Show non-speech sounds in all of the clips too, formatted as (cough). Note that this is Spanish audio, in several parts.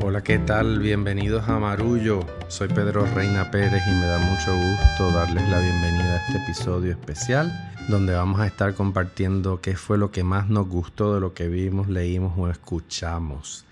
Hola, ¿qué tal? Bienvenidos a Marullo. Soy Pedro Reina Pérez y me da mucho gusto darles la bienvenida a este episodio especial donde vamos a estar compartiendo qué fue lo que más nos gustó de lo que vimos, leímos o escuchamos.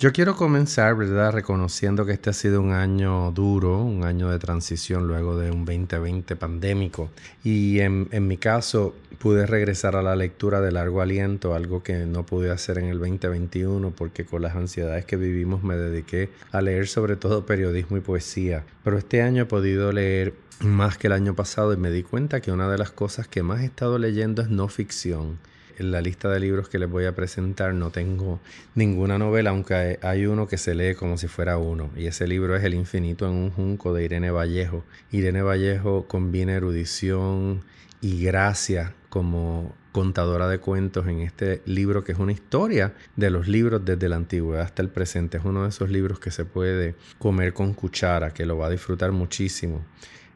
Yo quiero comenzar, ¿verdad?, reconociendo que este ha sido un año duro, un año de transición luego de un 2020 pandémico. Y en, en, mi caso, pude regresar a la lectura de largo aliento, algo que no pude hacer en el 2021 porque con las ansiedades que vivimos me dediqué a leer sobre todo periodismo y poesía. Pero este año he podido leer más que el año pasado y me di cuenta que una de las cosas que más he estado leyendo es no ficción en la lista de libros que les voy a presentar no tengo ninguna novela, aunque hay uno que se lee como si fuera uno. Y ese libro es El infinito en un junco de Irene Vallejo. Irene Vallejo combina erudición y gracia como contadora de cuentos en este libro que es una historia de los libros desde la antigüedad hasta el presente. Es uno de esos libros que se puede comer con cuchara, que lo va a disfrutar muchísimo.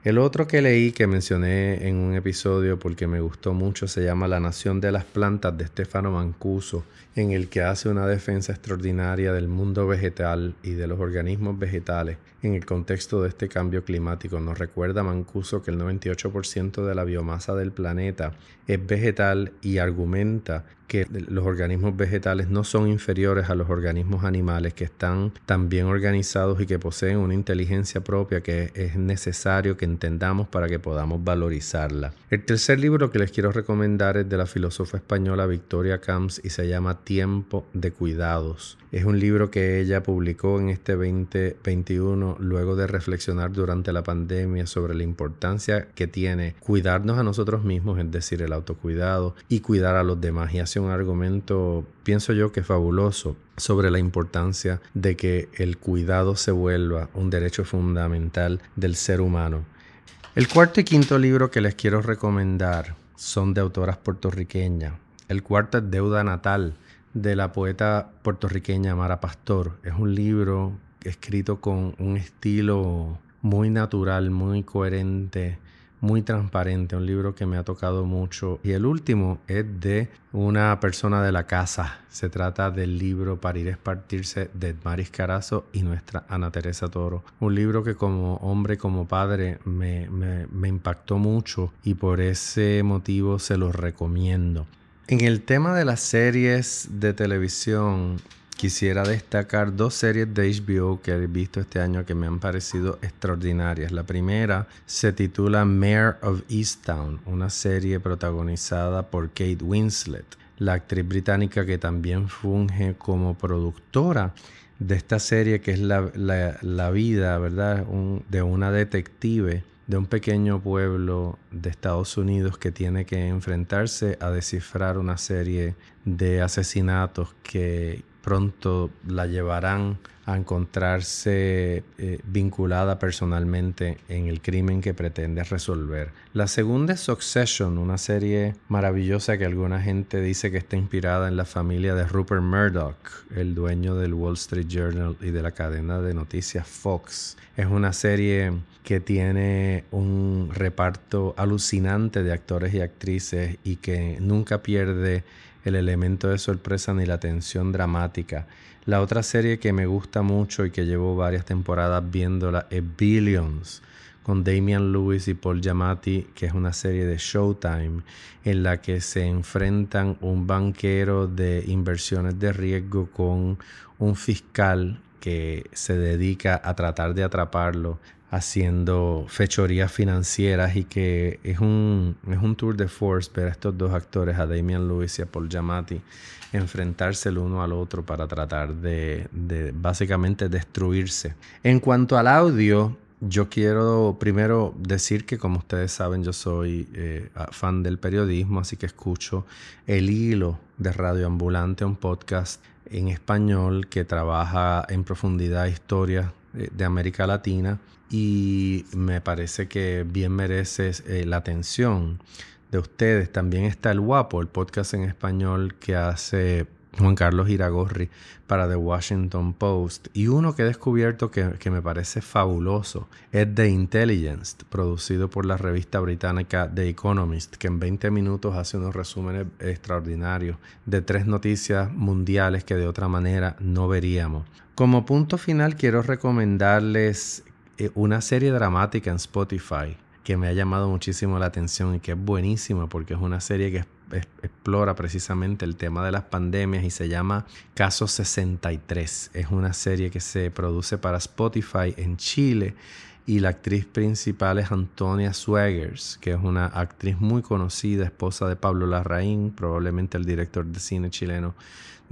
El otro que leí, que mencioné en un episodio porque me gustó mucho, se llama La Nación de las Plantas de Stefano Mancuso, en el que hace una defensa extraordinaria del mundo vegetal y de los organismos vegetales en el contexto de este cambio climático. Nos recuerda Mancuso que el 98% de la biomasa del planeta es vegetal y argumenta que los organismos vegetales no son inferiores a los organismos animales, que están tan bien organizados y que poseen una inteligencia propia que es necesario que entendamos para que podamos valorizarla. El tercer libro que les quiero recomendar es de la filósofa española Victoria Camps y se llama Tiempo de Cuidados. Es un libro que ella publicó en este 2021 luego de reflexionar durante la pandemia sobre la importancia que tiene cuidarnos a nosotros mismos, es decir, el autocuidado y cuidar a los demás. Y un argumento, pienso yo, que fabuloso sobre la importancia de que el cuidado se vuelva un derecho fundamental del ser humano. El cuarto y quinto libro que les quiero recomendar son de autoras puertorriqueñas. El cuarto es Deuda Natal de la poeta puertorriqueña Mara Pastor. Es un libro escrito con un estilo muy natural, muy coherente, muy transparente, un libro que me ha tocado mucho. Y el último es de una persona de la casa. Se trata del libro Parir es partirse de Maris Carazo y nuestra Ana Teresa Toro. Un libro que como hombre, como padre, me, me, me impactó mucho y por ese motivo se los recomiendo. En el tema de las series de televisión, quisiera destacar dos series de HBO que he visto este año que me han parecido extraordinarias. La primera se titula Mayor of Easttown, una serie protagonizada por Kate Winslet, la actriz británica que también funge como productora de esta serie que es la, la, vida, ¿verdad? de una detective de un pequeño pueblo de Estados Unidos que tiene que enfrentarse a descifrar una serie de asesinatos que pronto la llevarán a encontrarse eh, vinculada personalmente en el crimen que pretende resolver. La segunda es Succession, una serie maravillosa que alguna gente dice que está inspirada en la familia de Rupert Murdoch, el dueño del Wall Street Journal y de la cadena de noticias Fox. Es una serie que tiene un reparto alucinante de actores y actrices y que nunca pierde el elemento de sorpresa ni la tensión dramática. La otra serie que me gusta mucho y que llevo varias temporadas viéndola es Billions con Damian Lewis y Paul Giamatti, que es una serie de Showtime en la que se enfrentan un banquero de inversiones de riesgo con un fiscal que se dedica a tratar de atraparlo haciendo fechorías financieras y que es un, es un tour de force ver a estos dos actores, a Damian Lewis y a Paul Giamatti, enfrentarse el uno al otro para tratar de, básicamente destruirse. En cuanto al audio, yo quiero primero decir que como ustedes saben yo soy eh, fan del periodismo, así que escucho El Hilo de Radio Ambulante, un podcast en español que trabaja en profundidad historia eh, de América Latina y me parece que bien merece eh, la atención de ustedes. También está El Guapo, el podcast en español que hace Juan Carlos Iragorri para The Washington Post. Y uno que he descubierto que, que, me parece fabuloso es The Intelligence, producido por la revista británica The Economist, que en 20 minutos hace unos resúmenes extraordinarios de tres noticias mundiales que de otra manera no veríamos. Como punto final quiero recomendarles eh, una serie dramática en Spotify que me ha llamado muchísimo la atención y que es buenísima porque es una serie que explora precisamente el tema de las pandemias y se llama Caso 63. Es una serie que se produce para Spotify en Chile y la actriz principal es Antonia Swagers, que es una actriz muy conocida, esposa de Pablo Larraín, probablemente el director de cine chileno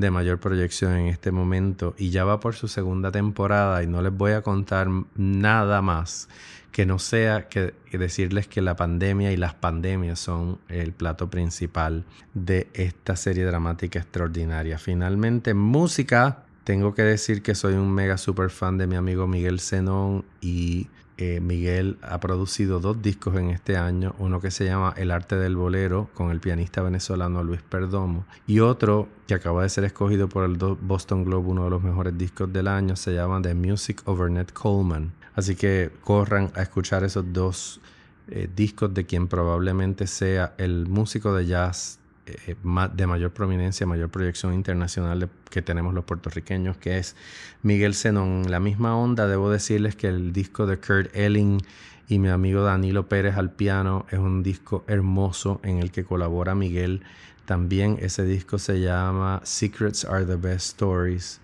de mayor proyección en este momento y ya va por su segunda temporada y no les voy a contar nada más que no sea que decirles que la pandemia y las pandemias son el plato principal de esta serie dramática extraordinaria. Finalmente, música. Tengo que decir que soy un mega super fan de mi amigo Miguel Zenón y eh, Miguel ha producido dos discos en este año, uno que se llama El arte del bolero con el pianista venezolano Luis Perdomo y otro que acaba de ser escogido por el Boston Globe, uno de los mejores discos del año, se llama The Music of Ernest Coleman. Así que corran a escuchar esos dos eh, discos de quien probablemente sea el músico de jazz eh, de mayor prominencia, mayor proyección internacional que tenemos los puertorriqueños, que es Miguel Zenón. La misma onda, debo decirles que el disco de Kurt Elling y mi amigo Danilo Pérez al piano es un disco hermoso en el que colabora Miguel. También ese disco se llama Secrets Are the Best Stories.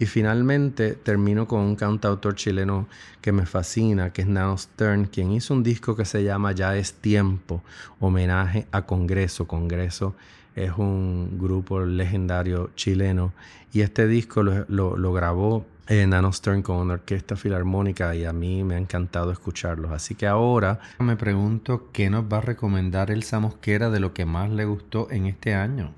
Y finalmente termino con un cantautor chileno que me fascina, que es Nano Stern, quien hizo un disco que se llama Ya es tiempo, homenaje a Congreso. Congreso es un grupo legendario chileno y este disco lo, grabó eh, Nano Stern con una orquesta filarmónica y a mí me ha encantado escucharlos. Así que ahora me pregunto qué nos va a recomendar Elsa Mosquera de lo que más le gustó en este año.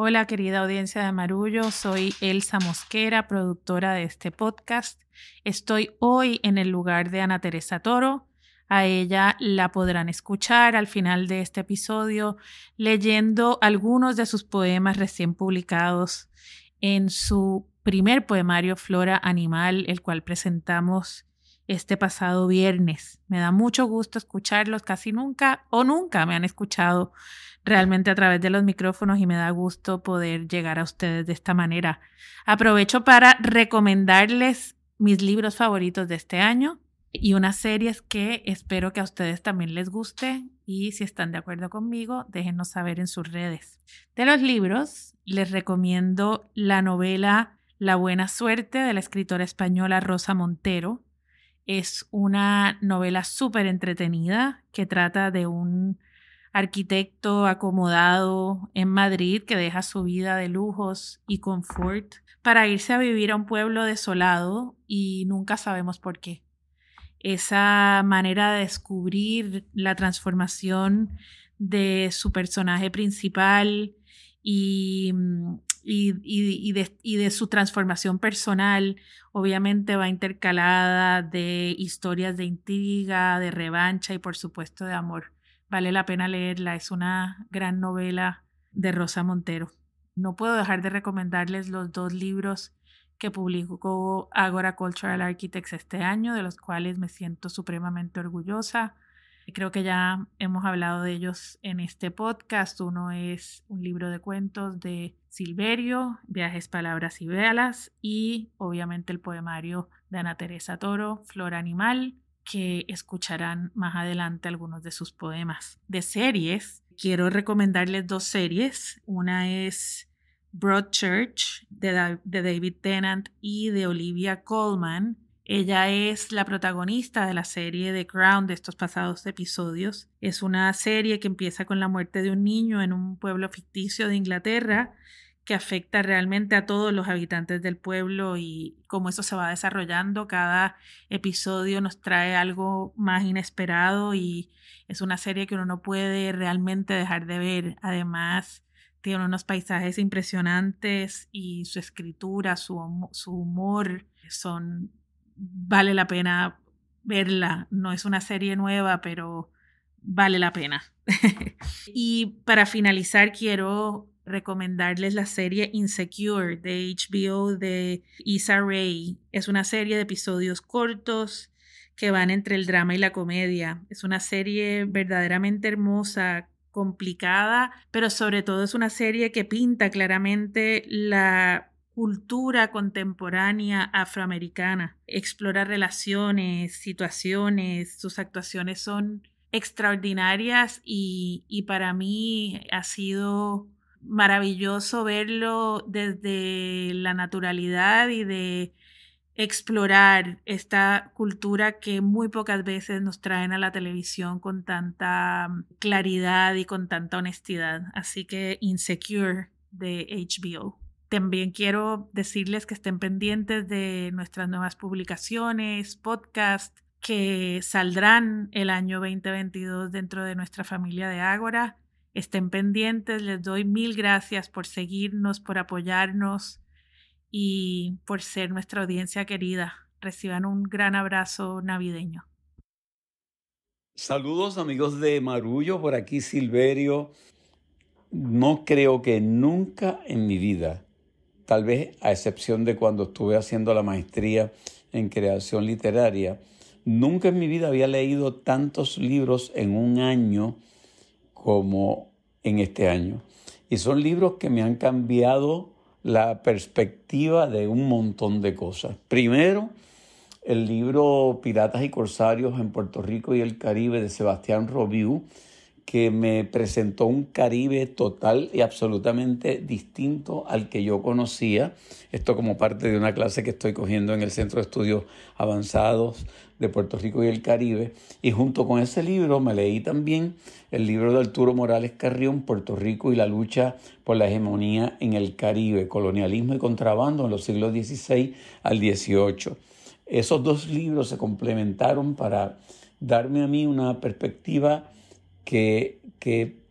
Hola querida audiencia de Marullo, soy Elsa Mosquera, productora de este podcast. Estoy hoy en el lugar de Ana Teresa Toro. A ella la podrán escuchar al final de este episodio leyendo algunos de sus poemas recién publicados en su primer poemario Flora Animal, el cual presentamos este pasado viernes. Me da mucho gusto escucharlos, casi nunca o nunca me han escuchado realmente a través de los micrófonos y me da gusto poder llegar a ustedes de esta manera. Aprovecho para recomendarles mis libros favoritos de este año y unas series que espero que a ustedes también les guste y si están de acuerdo conmigo, déjenos saber en sus redes. De los libros, les recomiendo la novela La buena suerte de la escritora española Rosa Montero. Es una novela súper entretenida que trata de un arquitecto acomodado en Madrid que deja su vida de lujos y confort para irse a vivir a un pueblo desolado y nunca sabemos por qué. Esa manera de descubrir la transformación de su personaje principal y, y, de, y, de, su transformación personal, obviamente va intercalada de historias de intriga, de revancha y por supuesto de amor. Vale la pena leerla, es una gran novela de Rosa Montero. No puedo dejar de recomendarles los dos libros que publicó Agora Cultural Architects este año, de los cuales me siento supremamente orgullosa. Creo que ya hemos hablado de ellos en este podcast. Uno es un libro de cuentos de Silverio, Viajes, Palabras y Velas, y obviamente el poemario de Ana Teresa Toro, Flor Animal, que escucharán más adelante algunos de sus poemas. De series, quiero recomendarles dos series. Una es Broadchurch de, de David Tennant y de Olivia Colman. Ella es la protagonista de la serie The Crown de estos pasados episodios. Es una serie que empieza con la muerte de un niño en un pueblo ficticio de Inglaterra que afecta realmente a todos los habitantes del pueblo y cómo eso se va desarrollando. Cada episodio nos trae algo más inesperado y es una serie que uno no puede realmente dejar de ver. Además, tiene unos paisajes impresionantes y su escritura, su, su humor son vale la pena verla. No es una serie nueva, pero vale la pena. (laughs) y para finalizar, quiero recomendarles la serie Insecure de HBO de Issa Rae. Es una serie de episodios cortos que van entre el drama y la comedia. Es una serie verdaderamente hermosa, complicada, pero sobre todo es una serie que pinta claramente la cultura contemporánea afroamericana. Explora relaciones, situaciones, sus actuaciones son extraordinarias y, y para mí ha sido maravilloso verlo desde la naturalidad y de explorar esta cultura que muy pocas veces nos traen a la televisión con tanta claridad y con tanta honestidad. Así que Insecure de HBO. También quiero decirles que estén pendientes de nuestras nuevas publicaciones, podcasts que saldrán el año 2022 dentro de nuestra familia de Ágora. Estén pendientes, les doy mil gracias por seguirnos, por apoyarnos y por ser nuestra audiencia querida. Reciban un gran abrazo navideño. Saludos amigos de Marullo, por aquí Silverio. No creo que nunca en mi vida, tal vez a excepción de cuando estuve haciendo la maestría en creación literaria, nunca en mi vida había leído tantos libros en un año como en este año. Y son libros que me han cambiado la perspectiva de un montón de cosas. Primero, el libro Piratas y Corsarios en Puerto Rico y el Caribe de Sebastián Robiu, que me presentó un Caribe total y absolutamente distinto al que yo conocía. Esto como parte de una clase que estoy cogiendo en el Centro de Estudios Avanzados de Puerto Rico y el Caribe. Y junto con ese libro me leí también el libro de Arturo Morales Carrión, Puerto Rico y la lucha por la hegemonía en el Caribe, colonialismo y contrabando en los siglos XVI al XVIII. Esos dos libros se complementaron para darme a mí una perspectiva que,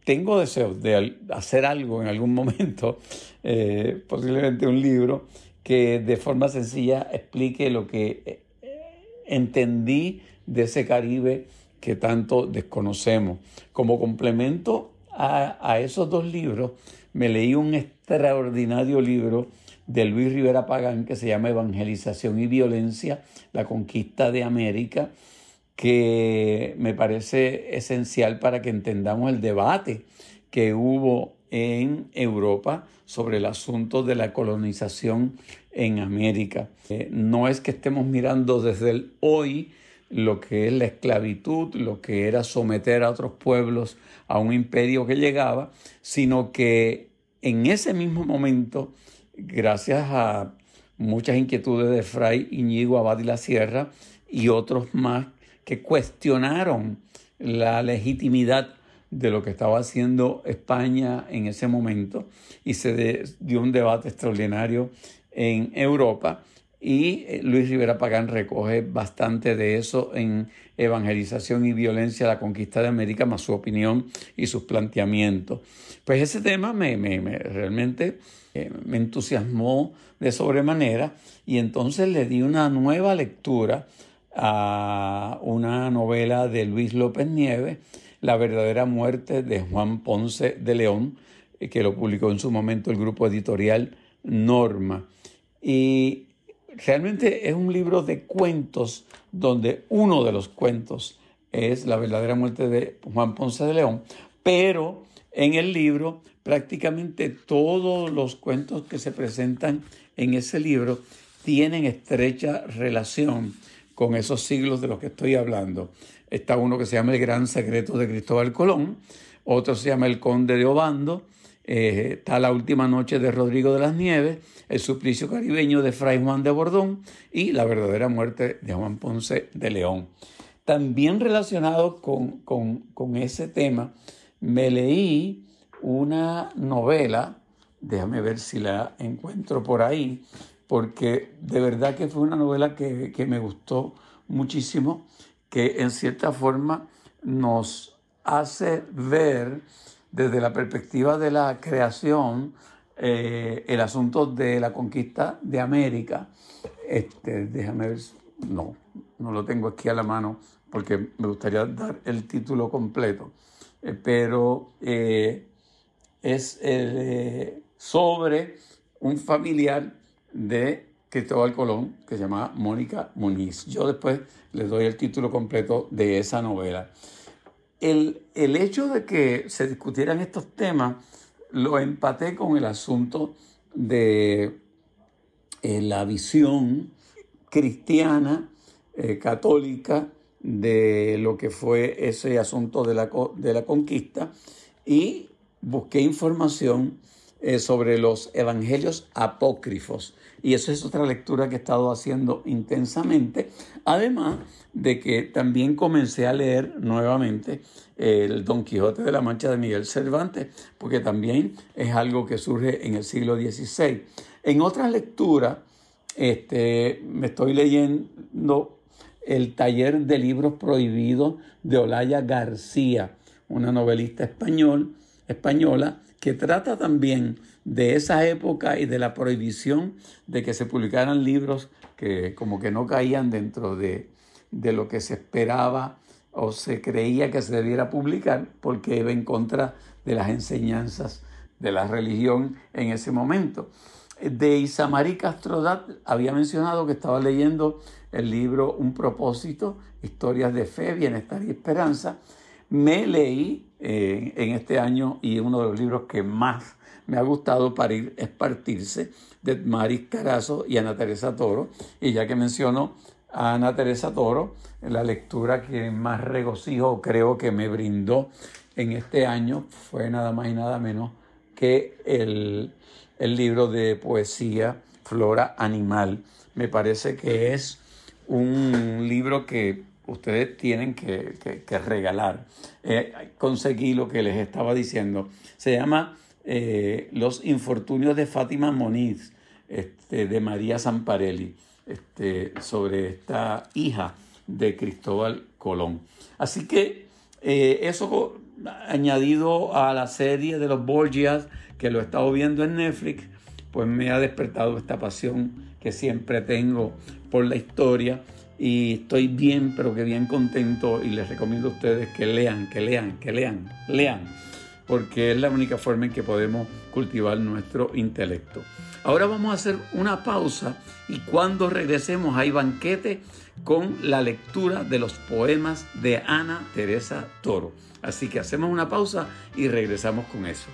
tengo deseos de hacer algo en algún momento, eh, posiblemente un libro, que de forma sencilla explique lo que entendí de ese Caribe que tanto desconocemos. Como complemento a, esos dos libros, me leí un extraordinario libro de Luis Rivera Pagán que se llama Evangelización y Violencia, la conquista de América, que me parece esencial para que entendamos el debate que hubo en Europa sobre el asunto de la colonización en América. Eh, no es que estemos mirando desde el hoy lo que es la esclavitud, lo que era someter a otros pueblos a un imperio que llegaba, sino que en ese mismo momento, gracias a muchas inquietudes de Fray Iñigo Abad y la Sierra y otros más que cuestionaron la legitimidad de lo que estaba haciendo España en ese momento y se dio un debate extraordinario en Europa y eh, Luis Rivera Pagán recoge bastante de eso en Evangelización y Violencia, la conquista de América, más su opinión y sus planteamientos. Pues ese tema me, realmente eh, me entusiasmó de sobremanera y entonces le di una nueva lectura a una novela de Luis López Nieves, La verdadera muerte de Juan Ponce de León, que lo publicó en su momento el grupo editorial Norma. Y realmente es un libro de cuentos donde uno de los cuentos es la verdadera muerte de Juan Ponce de León, pero en el libro prácticamente todos los cuentos que se presentan en ese libro tienen estrecha relación con esos siglos de los que estoy hablando. Está uno que se llama El Gran Secreto de Cristóbal Colón, otro se llama El Conde de Obando, eh, está La Última Noche de Rodrigo de las Nieves, El Suplicio Caribeño de Fray Juan de Bordón y La Verdadera Muerte de Juan Ponce de León. También relacionado con, con ese tema, me leí una novela, déjame ver si la encuentro por ahí, porque de verdad que fue una novela que, me gustó muchísimo, que en cierta forma nos hace ver desde la perspectiva de la creación eh, el asunto de la conquista de América. Este, déjame ver, no, no lo tengo aquí a la mano porque me gustaría dar el título completo, eh, pero eh, es sobre un familiar de Cristóbal Colón que se llama Mónica Muniz. Yo después les doy el título completo de esa novela. El, el hecho de que se discutieran estos temas lo empaté con el asunto de eh, la visión cristiana, eh, católica, de lo que fue ese asunto de la, de la conquista y busqué información eh, sobre los evangelios apócrifos. Y eso es otra lectura que he estado haciendo intensamente. Además de que también comencé a leer nuevamente el Don Quijote de la Mancha de Miguel Cervantes, porque también es algo que surge en el siglo XVI. En otra lectura, este, me estoy leyendo el taller de libros prohibidos de Olaya García, una novelista español, española que trata también de esa época y de la prohibición de que se publicaran libros que como que no caían dentro de, de lo que se esperaba o se creía que se debiera publicar porque iba en contra de las enseñanzas de la religión en ese momento. De Isamari Castrodat había mencionado que estaba leyendo el libro Un propósito, historias de fe, bienestar y esperanza. Me leí eh, en este año y uno de los libros que más me ha gustado para ir es Partirse de Maris Carazo y Ana Teresa Toro. Y ya que menciono a Ana Teresa Toro, la lectura que más regocijo creo que me brindó en este año fue nada más y nada menos que el, libro de poesía Flora Animal. Me parece que es un libro que ustedes tienen que, regalar. Eh, conseguí lo que les estaba diciendo. Se llama eh, Los infortunios de Fátima Moniz, este, de María Zamparelli, este, sobre esta hija de Cristóbal Colón. Así que eh, eso añadido a la serie de los Borgias, que lo he estado viendo en Netflix, pues me ha despertado esta pasión que siempre tengo por la historia y estoy bien, pero que bien contento y les recomiendo a ustedes que lean, que lean, que lean, lean, porque es la única forma en que podemos cultivar nuestro intelecto. Ahora vamos a hacer una pausa y cuando regresemos hay banquete con la lectura de los poemas de Ana Teresa Toro. Así que hacemos una pausa y regresamos con eso.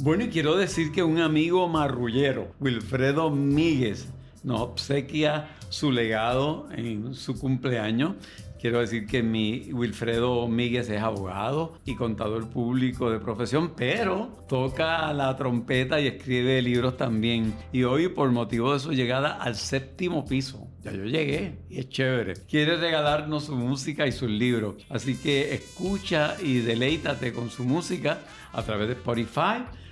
Bueno, y quiero decir que un amigo marrullero, Wilfredo Míguez, nos obsequia su legado en su cumpleaños Quiero decir que mi Wilfredo Míguez es abogado y contador público de profesión, pero toca la trompeta y escribe libros también. Y hoy, por motivo de su llegada al séptimo piso, ya yo llegué y es chévere. Quiere regalarnos su música y sus libros. Así que escucha y deleítate con su música a través de Spotify.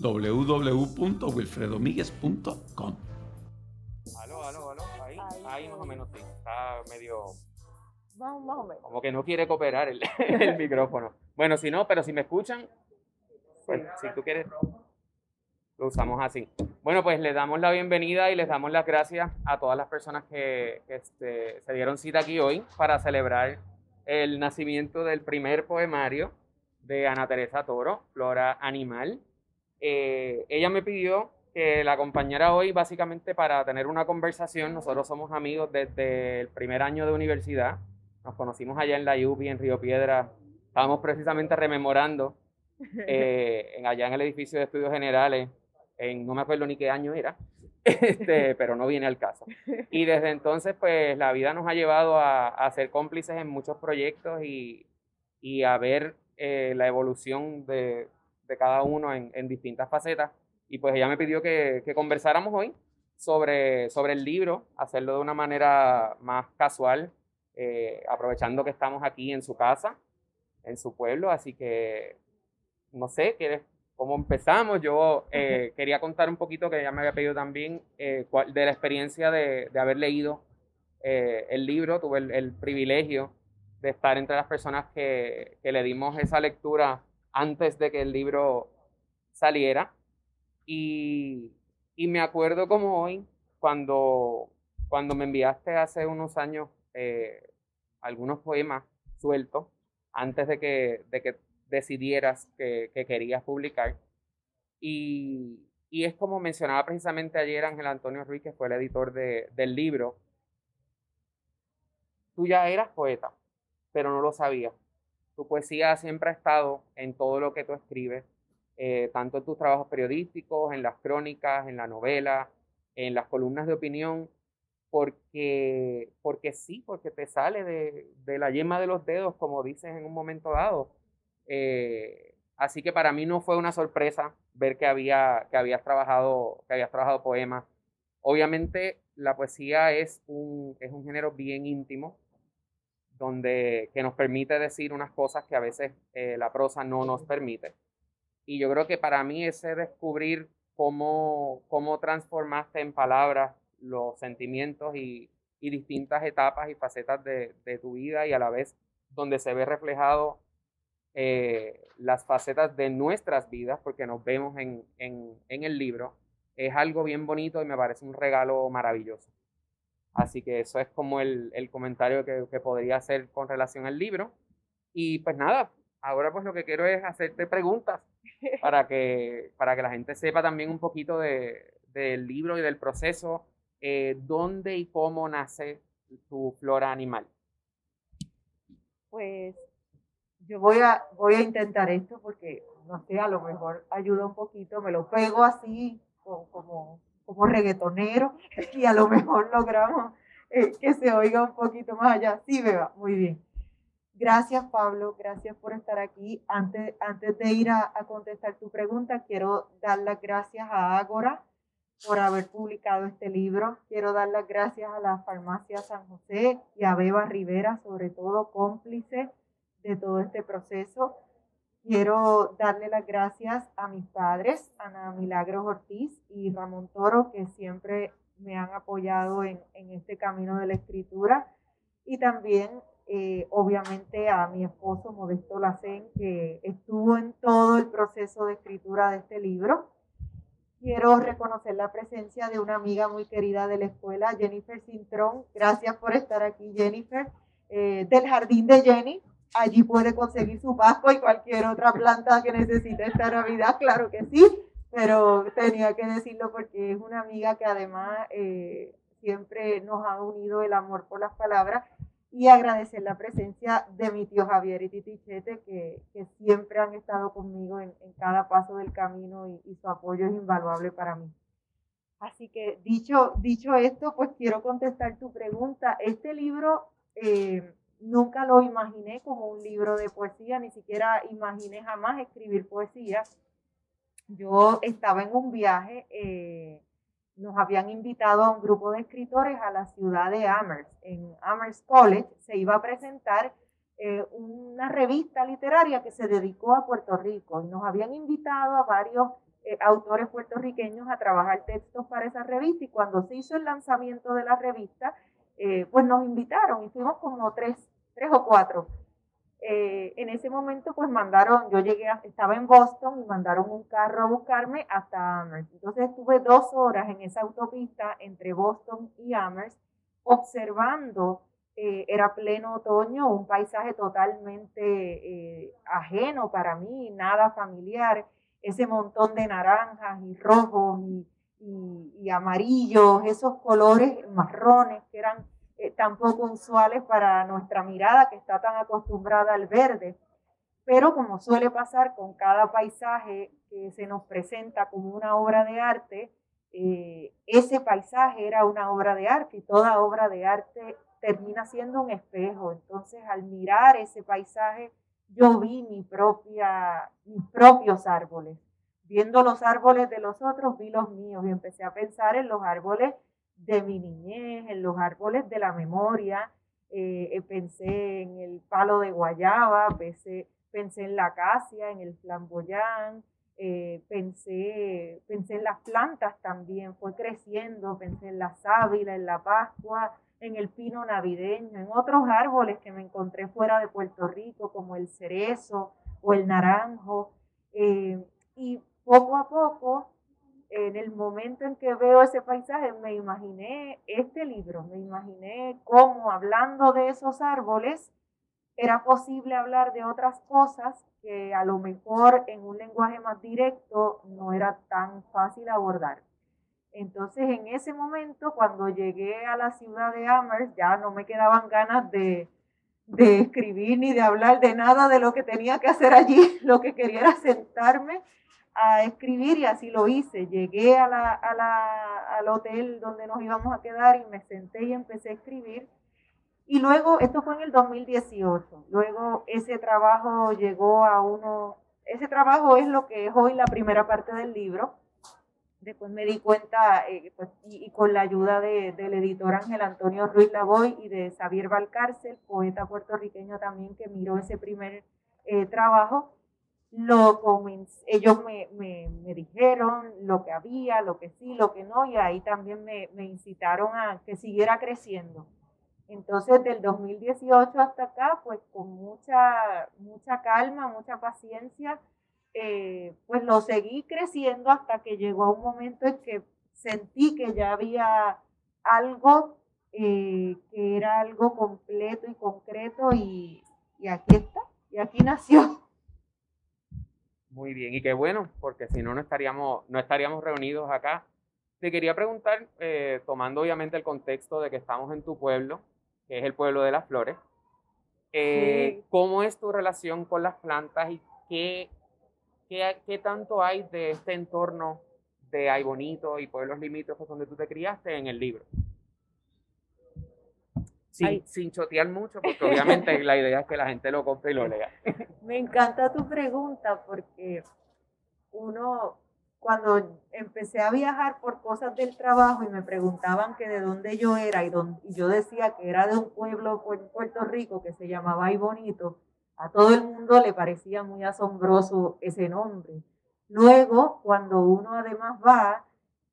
www.wilfredomiguez.com Aló, aló, aló, ahí, ahí más o menos sí, está medio... Más, o menos. Como que no quiere cooperar el, (laughs) el micrófono. Bueno, si no, pero si me escuchan, pues, si tú quieres, lo usamos así. Bueno, pues les damos la bienvenida y les damos las gracias a todas las personas que, este, se dieron cita aquí hoy para celebrar el nacimiento del primer poemario de Ana Teresa Toro, Flora Animal. Eh, ella me pidió que la acompañara hoy básicamente para tener una conversación. Nosotros somos amigos desde el primer año de universidad. Nos conocimos allá en la UPI, en Río Piedra. Estábamos precisamente rememorando eh, en, allá en el edificio de estudios generales, en, no me acuerdo ni qué año era, (laughs) este, pero no viene al caso. Y desde entonces, pues la vida nos ha llevado a, a ser cómplices en muchos proyectos y, y a ver eh, la evolución de, de cada uno en, en, distintas facetas. Y pues ella me pidió que, que, conversáramos hoy sobre, sobre el libro, hacerlo de una manera más casual, eh, aprovechando que estamos aquí en su casa, en su pueblo. Así que, no sé, ¿quieres cómo empezamos. Yo eh, quería contar un poquito, que ya me había pedido también, eh, de la experiencia de, de haber leído eh, el libro. Tuve el, privilegio de estar entre las personas que, que, le dimos esa lectura antes de que el libro saliera. Y, y me acuerdo como hoy, cuando, cuando me enviaste hace unos años algunos poemas sueltos, antes de que, de que decidieras que, querías publicar. Y, es como mencionaba precisamente ayer Ángel Antonio Ruiz, que fue el editor del libro. Tú ya eras poeta, pero no lo sabías. Tu poesía siempre ha estado en todo lo que tú escribes, eh, tanto en tus trabajos periodísticos, en las crónicas, en la novela, en las columnas de opinión, porque, porque sí, porque te sale de, de la yema de los dedos, como dices en un momento dado. Eh, así que para mí no fue una sorpresa ver que, había, que, habías, trabajado, que habías trabajado poemas. Obviamente la poesía es un, es un género bien íntimo, donde, que nos permite decir unas cosas que a veces eh, la prosa no nos permite. Y yo creo que para mí ese descubrir cómo, cómo transformaste en palabras los sentimientos y, y distintas etapas y facetas de, de, tu vida y a la vez donde se ve reflejado eh, las facetas de nuestras vidas, porque nos vemos en, en, en, el libro, es algo bien bonito y me parece un regalo maravilloso. Así que eso es como el, el comentario que, que, podría hacer con relación al libro. Y pues nada, ahora pues lo que quiero es hacerte preguntas (laughs) para que, para que la gente sepa también un poquito de, del libro y del proceso, eh, dónde y cómo nace tu flora animal. Pues yo voy a, voy a intentar esto porque, no sé, a lo mejor ayuda un poquito, me lo pego así como, como, reggaetonero y a lo mejor logramos eh, que se oiga un poquito más allá. Sí, beba, muy bien. Gracias, Pablo, gracias por estar aquí. Antes, antes de ir a, a contestar tu pregunta, quiero dar las gracias a Ágora por haber publicado este libro. Quiero dar las gracias a la farmacia San José y a Beba Rivera, sobre todo cómplice de todo este proceso. Quiero darle las gracias a mis padres, Ana Milagros Ortiz y Ramón Toro, que siempre me han apoyado en, en este camino de la escritura. Y también, eh, obviamente, a mi esposo Modesto Lacén, que estuvo en todo el proceso de escritura de este libro. Quiero reconocer la presencia de una amiga muy querida de la escuela, Jennifer Cintrón. Gracias por estar aquí, Jennifer, eh, del Jardín de Jenny, allí puede conseguir su pasco y cualquier otra planta que necesite esta Navidad, claro que sí, pero tenía que decirlo porque es una amiga que además eh, siempre nos ha unido el amor por las palabras y agradecer la presencia de mi tío Javier y Titi Chete, que, que siempre han estado conmigo en, en cada paso del camino y, y, su apoyo es invaluable para mí. Así que dicho, dicho esto, pues quiero contestar tu pregunta. Este libro eh, nunca lo imaginé como un libro de poesía, ni siquiera imaginé jamás escribir poesía. Yo estaba en un viaje, eh, nos habían invitado a un grupo de escritores a la ciudad de Amherst. En Amherst College se iba a presentar eh, una revista literaria que se dedicó a Puerto Rico nos habían invitado a varios eh, autores puertorriqueños a trabajar textos para esa revista y cuando se hizo el lanzamiento de la revista, eh, pues nos invitaron y fuimos como tres, tres o cuatro. Eh, en ese momento pues mandaron, yo llegué, estaba en Boston y mandaron un carro a buscarme hasta Amherst. Entonces estuve dos horas en esa autopista entre Boston y Amherst observando, eh, era pleno otoño, un paisaje totalmente ajeno para mí, nada familiar, ese montón de naranjas y rojos y, amarillos, esos colores marrones que eran eh, tan poco usuales para nuestra mirada que está tan acostumbrada al verde. pero como suele pasar con cada paisaje que se nos presenta como una obra de arte, eh, ese paisaje era una obra de arte y toda obra de arte termina siendo un espejo. Entonces, al mirar ese paisaje, yo vi mi propia, mis propios árboles. Viendo los árboles de los otros, vi los míos y empecé a pensar en los árboles de mi niñez, en los árboles de la memoria. Eh, pensé en el palo de guayaba, pensé, pensé en la acacia, en el flamboyán, eh, pensé, pensé en las plantas también, fue creciendo, pensé en la sábila, en la pascua, en el pino navideño, en otros árboles que me encontré fuera de Puerto Rico, como el cerezo o el naranjo. Eh, y poco a poco, en el momento en que veo ese paisaje, me imaginé este libro, me imaginé cómo hablando de esos árboles, era posible hablar de otras cosas que a lo mejor en un lenguaje más directo no era tan fácil abordar. Entonces, en ese momento, cuando llegué a la ciudad de Amherst, ya no me quedaban ganas de, de escribir ni de hablar de nada de lo que tenía que hacer allí. (laughs) Lo que quería era sentarme a escribir y así lo hice. Llegué a la, a la, al hotel donde nos íbamos a quedar y me senté y empecé a escribir. Y luego, esto fue en el 2018, luego ese trabajo llegó a uno, ese trabajo es lo que es hoy la primera parte del libro. Después me di cuenta, eh, pues, y, con la ayuda de, del editor Ángel Antonio Ruiz Lavoy y de Xavier Valcárcel, poeta puertorriqueño también que miró ese primer eh, trabajo, lo ellos me, me, me, dijeron lo que había, lo que sí, lo que no, y ahí también me, me incitaron a que siguiera creciendo. Entonces, del 2018 hasta acá, pues con mucha, mucha calma, mucha paciencia, eh, pues lo seguí creciendo hasta que llegó un momento en que sentí que ya había algo eh, que era algo completo y concreto y, y, aquí está, y aquí (laughs) nació. Muy bien, y qué bueno, porque si no, no estaríamos, no estaríamos reunidos acá. Te quería preguntar, eh, tomando obviamente el contexto de que estamos en tu pueblo, que es el pueblo de las flores. Eh, ¿Cómo es tu relación con las plantas y qué, qué, qué, tanto hay de este entorno de Ay Bonito y pueblos limítrofes donde tú te criaste en el libro? Sin, sin chotear mucho, porque obviamente la idea es que la gente lo compre y lo lea. (laughs) Me encanta tu pregunta porque uno cuando empecé a viajar por cosas del trabajo y me preguntaban que de dónde yo era y, yo decía que era de un pueblo en Puerto Rico que se llamaba Ay Bonito, a todo el mundo le parecía muy asombroso ese nombre. Luego, cuando uno además va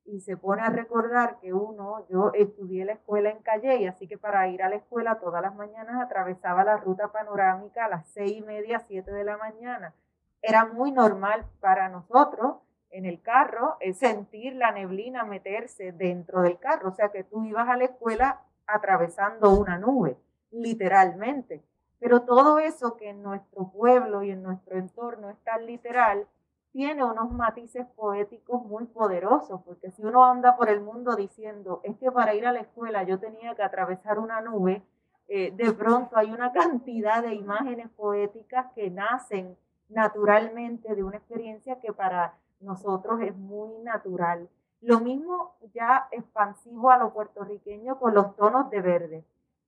y se pone a recordar que uno, yo estudié la escuela en Calle, así que para ir a la escuela todas las mañanas atravesaba la ruta panorámica a las seis y media, siete de la mañana. Era muy normal para nosotros en el carro es sentir la neblina meterse dentro del carro. O sea que tú ibas a la escuela atravesando una nube, literalmente. Pero todo eso que en nuestro pueblo y en nuestro entorno es tan literal, tiene unos matices poéticos muy poderosos, porque si uno anda por el mundo diciendo, es que para ir a la escuela yo tenía que atravesar una nube, eh, de pronto hay una (laughs) cantidad de imágenes poéticas que nacen naturalmente de una experiencia que para nosotros es muy natural. Lo mismo ya expansivo a lo puertorriqueño con los tonos de verde,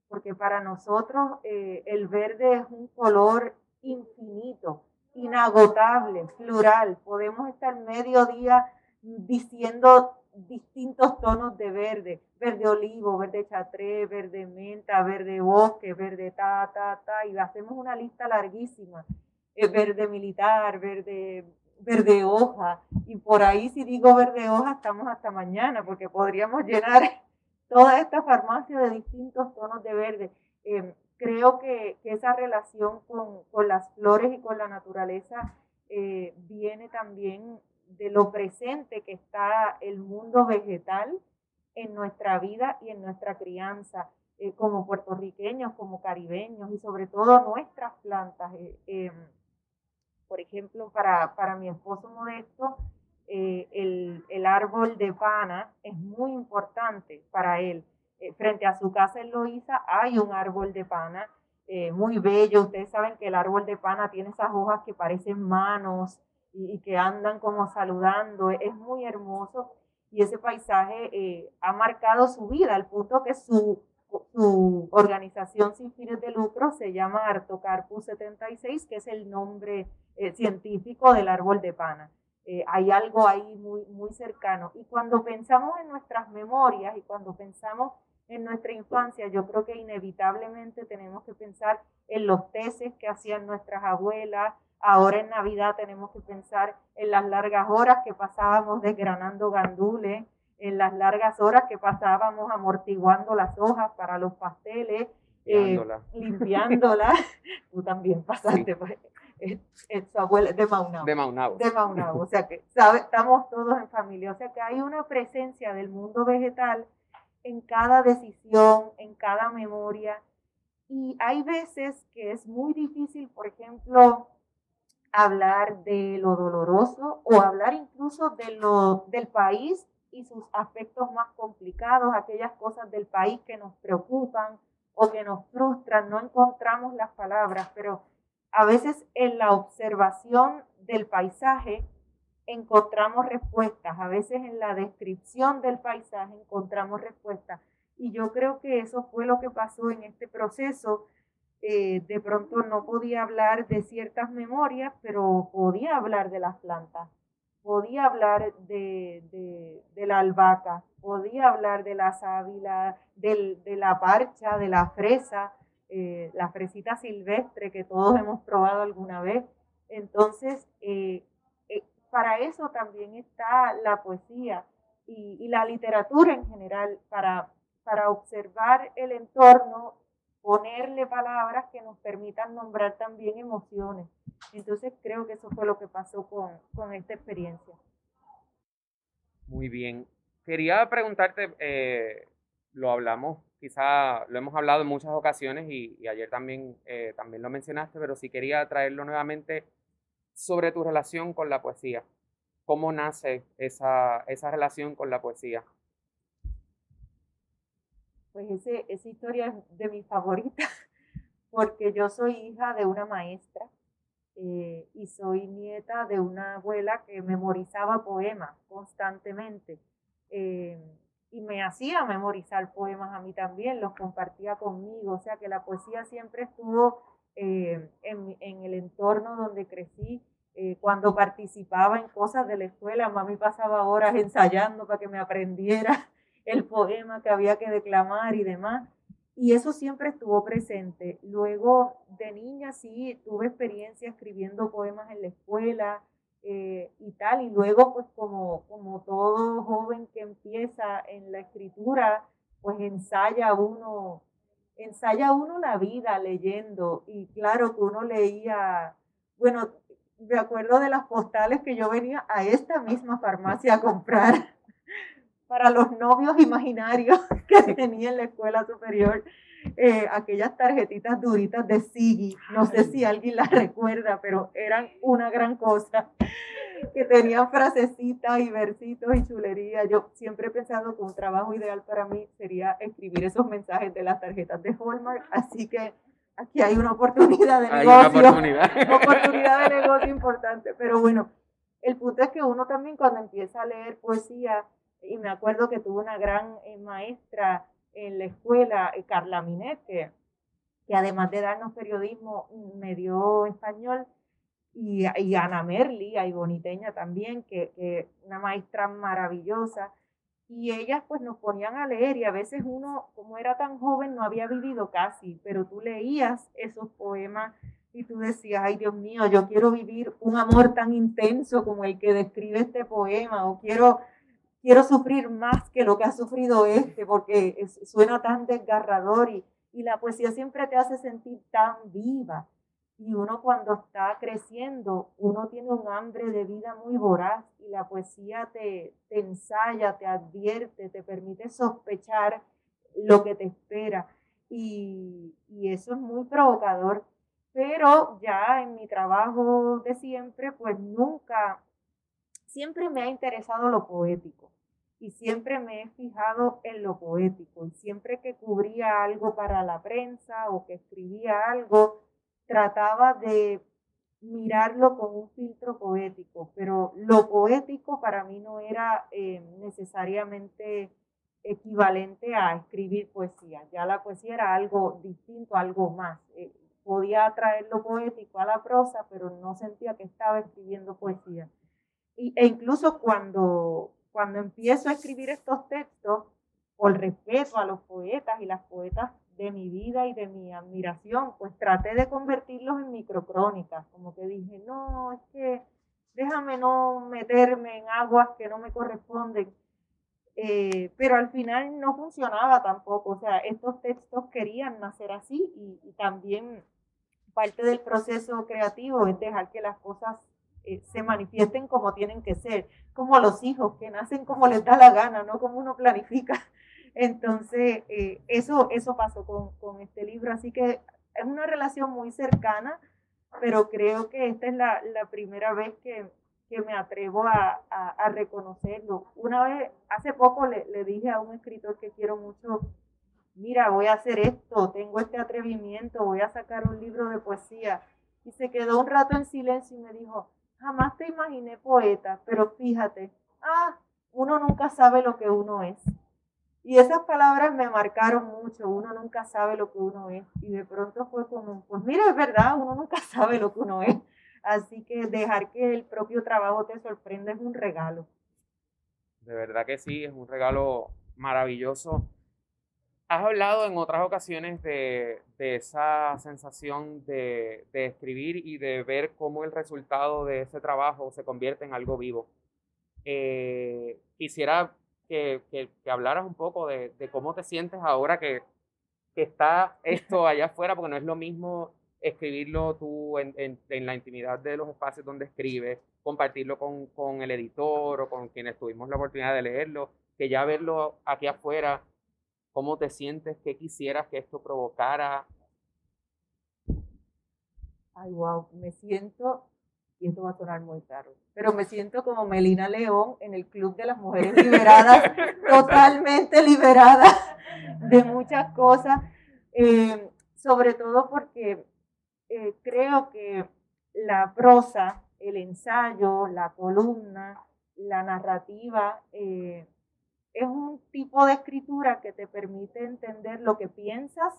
porque para nosotros eh, el verde es un color infinito, inagotable, plural. Podemos estar medio día diciendo distintos tonos de verde, verde olivo, verde chatré, verde menta, verde bosque, verde ta, ta, ta, y hacemos una lista larguísima. Eh, verde militar, verde verde hoja. Y por ahí, si digo verde hoja, estamos hasta mañana, porque podríamos llenar (laughs) toda esta farmacia de distintos tonos de verde. Em, creo que, esa relación con, las flores y con la naturaleza eh, viene también de lo presente que está el mundo vegetal en nuestra vida y en nuestra crianza, eh, como puertorriqueños, como caribeños y sobre todo nuestras plantas. Eh, em, por ejemplo, para, para mi esposo modesto, eh, el, el, árbol de pana es muy importante para él. Eh, frente a su casa en Loíza hay un árbol de pana eh, muy bello. Ustedes saben que el árbol de pana tiene esas hojas que parecen manos y, que andan como saludando. Es muy hermoso y ese paisaje eh, ha marcado su vida, al punto que su, su organización sin fines de lucro se llama Artocarpus 76, que es el nombre eh, científico del árbol de pana. hay algo ahí muy, muy cercano. Y cuando pensamos en nuestras memorias y cuando pensamos en nuestra infancia, yo creo que inevitablemente tenemos que pensar en los teces que hacían nuestras abuelas. Ahora en Navidad tenemos que pensar en las largas horas que pasábamos desgranando gandules, en las largas horas que pasábamos amortiguando las hojas para los pasteles, eh, limpiándolas. (laughs) (laughs) Tú también pasaste. Pues, su abuela de Maunabo. De Maunabo. De Maunabo. O sea que sabe, estamos todos en familia. O sea que hay una presencia del mundo vegetal en cada decisión, en cada memoria. Y hay veces que es muy difícil, por ejemplo, hablar de lo doloroso o hablar incluso de lo del país y sus aspectos más complicados, aquellas cosas del país que nos preocupan o que nos frustran, no encontramos las palabras, pero a veces en la observación del paisaje encontramos respuestas, a veces en la descripción del paisaje encontramos respuestas. Y yo creo que eso fue lo que pasó en este proceso. Eh, de pronto no podía hablar de ciertas memorias, pero podía hablar de las plantas, podía hablar de, de, la albahaca, podía hablar de la sábila, de la parcha, de la fresa, eh, la fresita silvestre que todos hemos probado alguna vez. Entonces, eh, para eso también está la poesía y, la literatura en general, para, para observar el entorno, ponerle palabras que nos permitan nombrar también emociones. Entonces creo que eso fue lo que pasó con, esta experiencia. Muy bien. Quería preguntarte, eh, lo hablamos, quizá lo hemos hablado en muchas ocasiones y, ayer también, eh, también lo mencionaste, pero sí quería traerlo nuevamente sobre tu relación con la poesía. ¿Cómo nace esa, esa relación con la poesía? Pues ese, esa historia es de mis favoritas, (laughs) porque yo soy hija de una maestra eh, y soy nieta de una abuela que memorizaba poemas constantemente. Eh, y me hacía memorizar poemas a mí también, los compartía conmigo, o sea que la poesía siempre estuvo eh, en, en, el entorno donde crecí eh, cuando participaba en cosas de la escuela, mami pasaba horas ensayando para que me aprendiera (laughs) el poema que había que declamar y demás. Y eso siempre estuvo presente. Luego, de niña, sí, tuve experiencia escribiendo poemas en la escuela eh, y tal. Y luego, pues como, como todo joven que empieza en la escritura, pues ensaya uno, ensaya uno la vida leyendo. Y claro que uno leía, bueno, me acuerdo de las postales que yo venía a esta misma farmacia a comprar (laughs) para los novios imaginarios (laughs) que tenía en la escuela superior. Eh, aquellas tarjetitas duritas de Sigi, no sé si alguien las recuerda, pero eran una gran cosa, que tenían frasecitas y versitos y chulería. Yo siempre he pensado que un trabajo ideal para mí sería escribir esos mensajes de las tarjetas de Hallmark, así que aquí hay una oportunidad de negocio. Hay una oportunidad. (laughs) oportunidad de negocio importante. Pero bueno, el punto es que uno también cuando empieza a leer poesía, y me acuerdo que tuve una gran eh, maestra en la escuela, eh, Carla Minet, que, además de darnos periodismo, me dio español, y, y Ana Merli, y Boniteña también, que, que una maestra maravillosa y ellas pues nos ponían a leer y a veces uno, como era tan joven, no había vivido casi, pero tú leías esos poemas y tú decías, ay Dios mío, yo quiero vivir un amor tan intenso como el que describe este poema o quiero, quiero sufrir más que lo que ha sufrido este porque suena tan desgarrador y, y la poesía siempre te hace sentir tan viva. Y uno cuando está creciendo, uno tiene un hambre de vida muy voraz y la poesía te, ensaya, te advierte, te permite sospechar lo que te espera. Y, y, eso es muy provocador. Pero ya en mi trabajo de siempre, pues nunca, siempre me ha interesado lo poético. y siempre me he fijado en lo poético y siempre que cubría algo para la prensa o que escribía algo, trataba de mirarlo con un filtro poético, pero lo poético para mí no era eh, necesariamente equivalente a escribir poesía. Ya la poesía era algo distinto, algo más. Eh, podía traer lo poético a la prosa, pero no sentía que estaba escribiendo poesía. Y, e incluso cuando, cuando empiezo a escribir estos textos, por respeto a los poetas y las poetas de mi vida y de mi admiración, pues traté de convertirlos en microcrónicas, como que dije, no, es que déjame no meterme en aguas que no me corresponden. Eh, pero al final no funcionaba tampoco, o sea, estos textos querían nacer así y, también parte del proceso creativo es dejar que las cosas eh, se manifiesten como tienen que ser, como los hijos, que nacen como les da la gana, no como uno planifica. Entonces, eh, eso, eso pasó con, con, este libro, así que es una relación muy cercana, pero creo que esta es la, la primera vez que, que me atrevo a, a, a, reconocerlo. Una vez, hace poco le, le dije a un escritor que quiero mucho, mira, voy a hacer esto, tengo este atrevimiento, voy a sacar un libro de poesía. Y se quedó un rato en silencio y me dijo, jamás te imaginé poeta, pero fíjate, ah, uno nunca sabe lo que uno es. Y esas palabras me marcaron mucho, uno nunca sabe lo que uno es. Y de pronto fue como, pues mira, es verdad, uno nunca (laughs) sabe lo que uno es. Así que dejar que el propio trabajo te sorprenda es un regalo. De verdad que sí, es un regalo maravilloso. Has hablado en otras ocasiones de, de esa sensación de, de, escribir y de ver cómo el resultado de ese trabajo se convierte en algo vivo. Eh, quisiera que, que, hablaras un poco de, de, cómo te sientes ahora que, que, está (laughs) esto allá afuera, porque no es lo mismo escribirlo tú en, en, en la intimidad de los espacios donde escribes, compartirlo con, con, el editor o con quienes tuvimos la oportunidad de leerlo, que ya verlo aquí afuera, cómo te sientes, qué quisieras que esto provocara. Ay, wow, me siento y esto va a sonar muy caro, pero me siento como Melina León en el Club de las Mujeres Liberadas, (laughs) totalmente liberada de muchas cosas, eh, sobre todo porque eh, creo que la prosa, el ensayo, la columna, la narrativa, eh, es un tipo de escritura que te permite entender lo que piensas,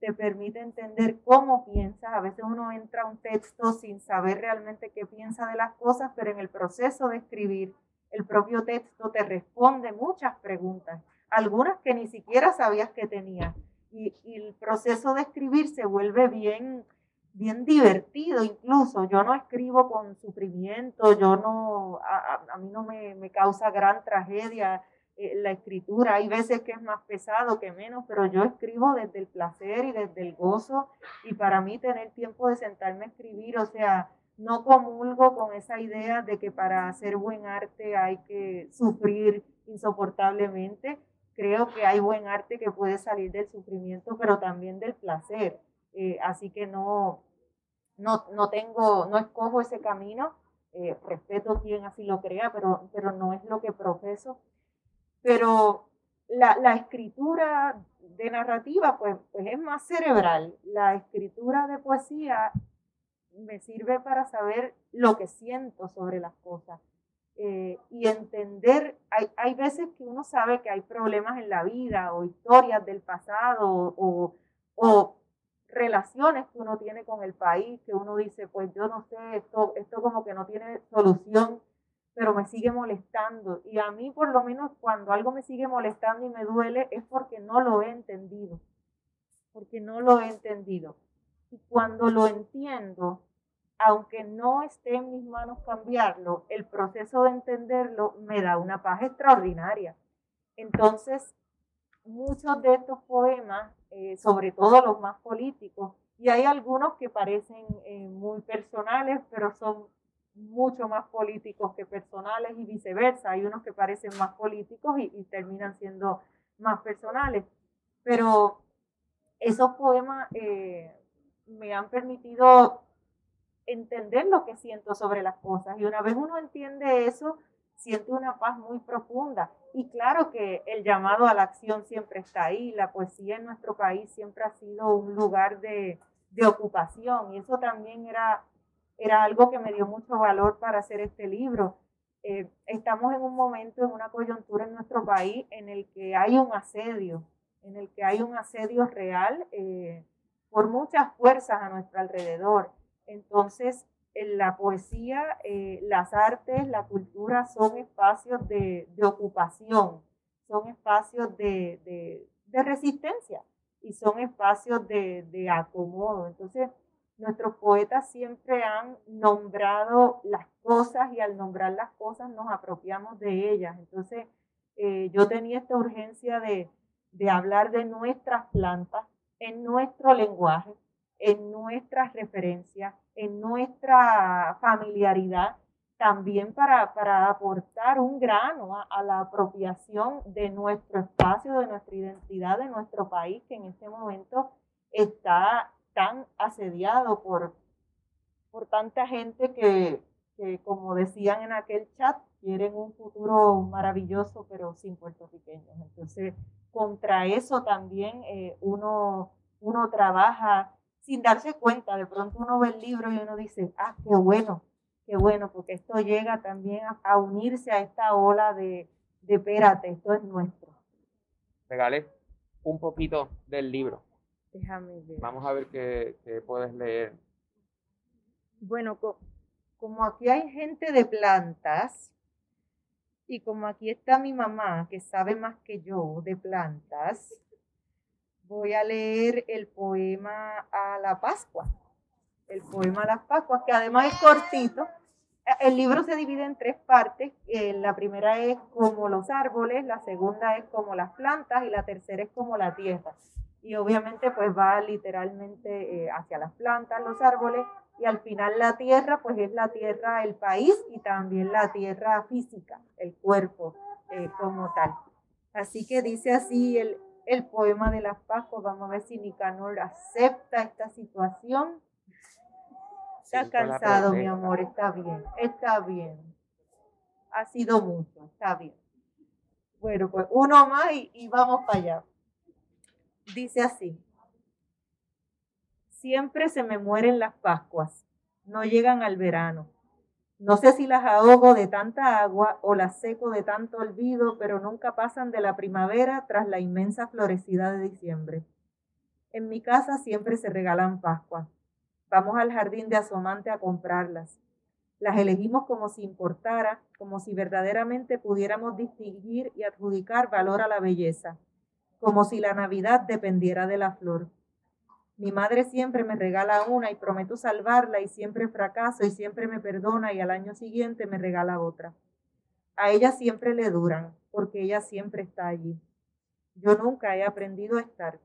te permite entender cómo piensas. A veces uno entra a un texto sin saber realmente qué piensa de las cosas, pero en el proceso de escribir, el propio texto te responde muchas preguntas, algunas que ni siquiera sabías que tenías. Y, el proceso de escribir se vuelve bien, bien divertido incluso. Yo no escribo con sufrimiento, yo no, a, a mí no me, me causa gran tragedia eh, la escritura. Hay veces que es más pesado que menos, pero yo escribo desde el placer y desde el gozo y para mí tener tiempo de sentarme a escribir, o sea, no comulgo con esa idea de que para hacer buen arte hay que sufrir insoportablemente. Creo que hay buen arte que puede salir del sufrimiento, pero también del placer. Eh, así que no, no, no tengo, no escojo ese camino. Eh, respeto quien así lo crea, pero, pero no es lo que profeso pero la, escritura de narrativa pues, pues es más cerebral. La escritura de poesía me sirve para saber lo que siento sobre las cosas eh, y entender, hay, hay veces que uno sabe que hay problemas en la vida o historias del pasado o, o relaciones que uno tiene con el país, que uno dice, pues yo no sé, esto, esto como que no tiene solución pero me sigue molestando. Y a mí, por lo menos, cuando algo me sigue molestando y me duele, es porque no lo he entendido. Porque no lo he entendido. Y cuando lo entiendo, aunque no esté en mis manos cambiarlo, el proceso de entenderlo me da una paz extraordinaria. Entonces, muchos de estos poemas, eh, sobre todo los más políticos, y hay algunos que parecen eh, muy personales, pero son mucho más políticos que personales y viceversa. Hay unos que parecen más políticos y, y terminan siendo más personales. Pero esos poemas eh, me han permitido entender lo que siento sobre las cosas. Y una vez uno entiende eso, siento una paz muy profunda. Y claro que el llamado a la acción siempre está ahí. La poesía en nuestro país siempre ha sido un lugar de, de ocupación y eso también era, era algo que me dio mucho valor para hacer este libro. Eh, estamos en un momento, en una coyuntura en nuestro país en el que hay un asedio, en el que hay un asedio real eh, por muchas fuerzas a nuestro alrededor. Entonces, en la poesía, eh, las artes, la cultura son espacios de, de ocupación, son espacios de, de, de, resistencia y son espacios de, acomodo. Entonces, nuestros poetas siempre han nombrado las cosas y al nombrar las cosas nos apropiamos de ellas. Entonces, eh, yo tenía esta urgencia de, de hablar de nuestras plantas en nuestro lenguaje, en nuestras referencias, en nuestra familiaridad, también para, para aportar un grano a, a, la apropiación de nuestro espacio, de nuestra identidad, de nuestro país, que en este momento está tan asediado por, por tanta gente que, que, como decían en aquel chat, quieren un futuro maravilloso, pero sin puertorriqueños. Entonces, contra eso también eh, uno, uno trabaja sin darse cuenta. De pronto uno ve el libro y uno dice, ah, qué bueno, qué bueno, porque esto llega también a, unirse a esta ola de, de espérate, esto es nuestro. Regale un poquito del libro. Déjame ver. Vamos a ver qué, puedes leer. Bueno, como aquí hay gente de plantas, y como aquí está mi mamá, que sabe más que yo de plantas, voy a leer el poema a la Pascua. El poema a la Pascua, que además es cortito. El libro se divide en tres partes. Eh, la primera es como los árboles, la segunda es como las plantas y la tercera es como la tierra. Y obviamente pues va literalmente eh, hacia las plantas, los árboles y al final la tierra pues es la tierra, el país y también la tierra física, el cuerpo eh, como tal. Así que dice así el, el poema de las Pascuas. Vamos a ver si Nicanor acepta esta situación. Está cansado, mi amor, está bien, está bien. Ha sido mucho, está bien. Bueno, pues uno más y, y vamos para allá. Dice así. Siempre se me mueren las Pascuas, no llegan al verano. No sé si las ahogo de tanta agua o las seco de tanto olvido, pero nunca pasan de la primavera tras la inmensa florecida de diciembre. En mi casa siempre se regalan Pascuas. Vamos al jardín de asomante a comprarlas. Las elegimos como si importara, como si verdaderamente pudiéramos distinguir y adjudicar valor a la belleza, como si la Navidad dependiera de la flor. Mi madre siempre me regala una y prometo salvarla y siempre fracaso y siempre me perdona y al año siguiente me regala otra. A ella siempre le duran porque ella siempre está allí. Yo nunca he aprendido a estar.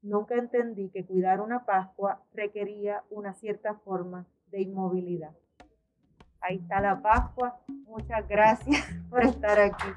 Nunca entendí que cuidar una Pascua requería una cierta forma de inmovilidad. Ahí está la Pascua. Muchas gracias (laughs) por estar aquí.